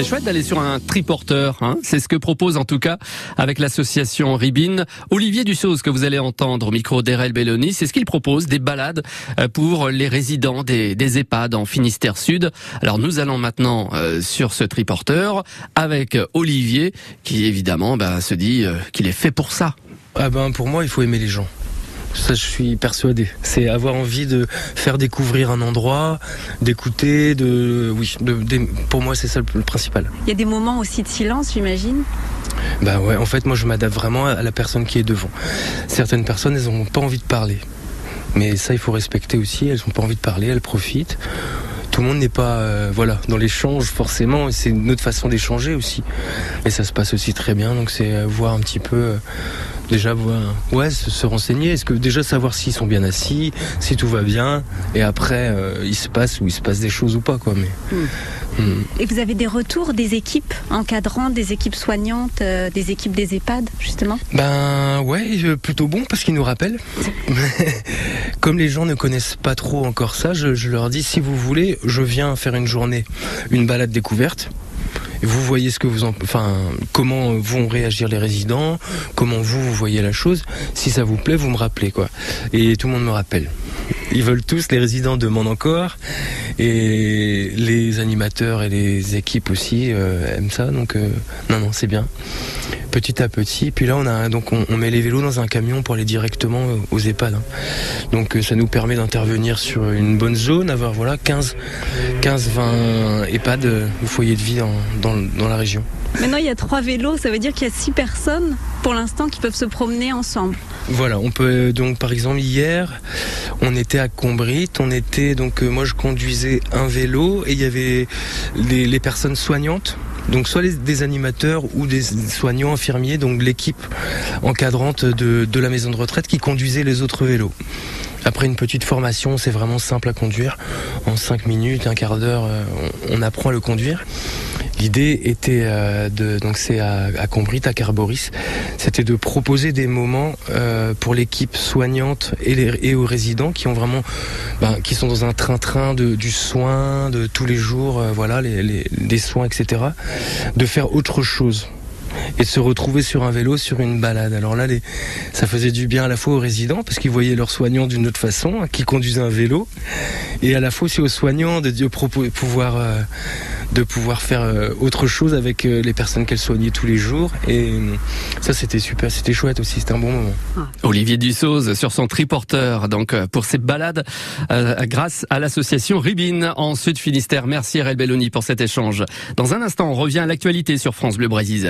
C'est chouette d'aller sur un triporteur. Hein c'est ce que propose en tout cas avec l'association Ribine. Olivier Dussauz que vous allez entendre au micro d'Erel Belloni, c'est ce qu'il propose, des balades euh, pour les résidents des, des EHPAD en Finistère Sud. Alors nous allons maintenant euh, sur ce triporteur avec Olivier qui évidemment ben, se dit euh, qu'il est fait pour ça. Ah ben pour moi il faut aimer les gens. Ça, je suis persuadé. C'est avoir envie de faire découvrir un endroit, d'écouter, de, oui, de, pour moi, c'est ça le principal. Il y a des moments aussi de silence, j'imagine? Bah ouais, en fait, moi, je m'adapte vraiment à la personne qui est devant. Certaines personnes, elles n'ont pas envie de parler. Mais ça, il faut respecter aussi. Elles n'ont pas envie de parler, elles profitent tout le monde n'est pas euh, voilà dans l'échange forcément et c'est une autre façon d'échanger aussi et ça se passe aussi très bien donc c'est euh, voir un petit peu euh, déjà voir ouais se, renseigner est-ce que déjà savoir s'ils sont bien assis si tout va bien et après il se passe ou il se passe des choses ou pas quoi mais hmm. Hmm. Et vous avez des retours des équipes encadrantes, des équipes soignantes, des équipes des EHPAD, justement? Ben ouais, plutôt bon parce qu'ils nous rappellent. Comme les gens ne connaissent pas trop encore ça, je, leur dis si vous voulez, je viens faire une journée, une balade découverte vous voyez ce que vous enfin comment vont réagir les résidents, comment vous vous voyez la chose. Si ça vous plaît, vous me rappelez quoi. Et tout le monde me rappelle. Ils veulent tous, les résidents demandent encore, et les animateurs et les équipes aussi euh, aiment ça. Donc euh, non non c'est bien. Petit à petit, puis là on a donc on, met les vélos dans un camion pour aller directement aux EHPAD. Hein. Donc euh, ça nous permet d'intervenir sur une bonne zone, avoir voilà 15 15 20 EHPAD ou foyers de vie dans dans, la région. Maintenant, il y a trois vélos, ça veut dire qu'il y a six personnes pour l'instant qui peuvent se promener ensemble. Voilà, on peut donc par exemple hier, on était à Combrit, on était donc euh, moi je conduisais un vélo et il y avait les, personnes soignantes donc soit des animateurs ou des soignants infirmiers, donc l'équipe encadrante de, de, la maison de retraite qui conduisait les autres vélos. Après une petite formation, c'est vraiment simple à conduire. En 5 minutes, un quart d'heure, euh, on apprend à le conduire. L'idée était euh, de donc c'est à, à à Carboris, c'était de proposer des moments euh, pour l'équipe soignante et, et aux résidents qui ont vraiment, ben, qui sont dans un train-train de, du soin de tous les jours, voilà, les, les, des soins, etc. De faire autre chose et de se retrouver sur un vélo sur une balade. Alors là, ça faisait du bien à la fois aux résidents parce qu'ils voyaient leurs soignants d'une autre façon, hein, qui conduisaient un vélo, et à la fois aussi aux soignants de, pouvoir euh, de pouvoir faire euh, autre chose avec euh, les personnes qu'elles soignaient tous les jours. Et ça, c'était super, c'était chouette aussi, c'était un bon moment. Ah. Olivier Dussauz sur son triporteur, donc pour cette balade grâce à l'association Ribine en Sud Finistère. Merci RL Belloni pour cet échange. Dans un instant, on revient à l'actualité sur France Bleu Brésil.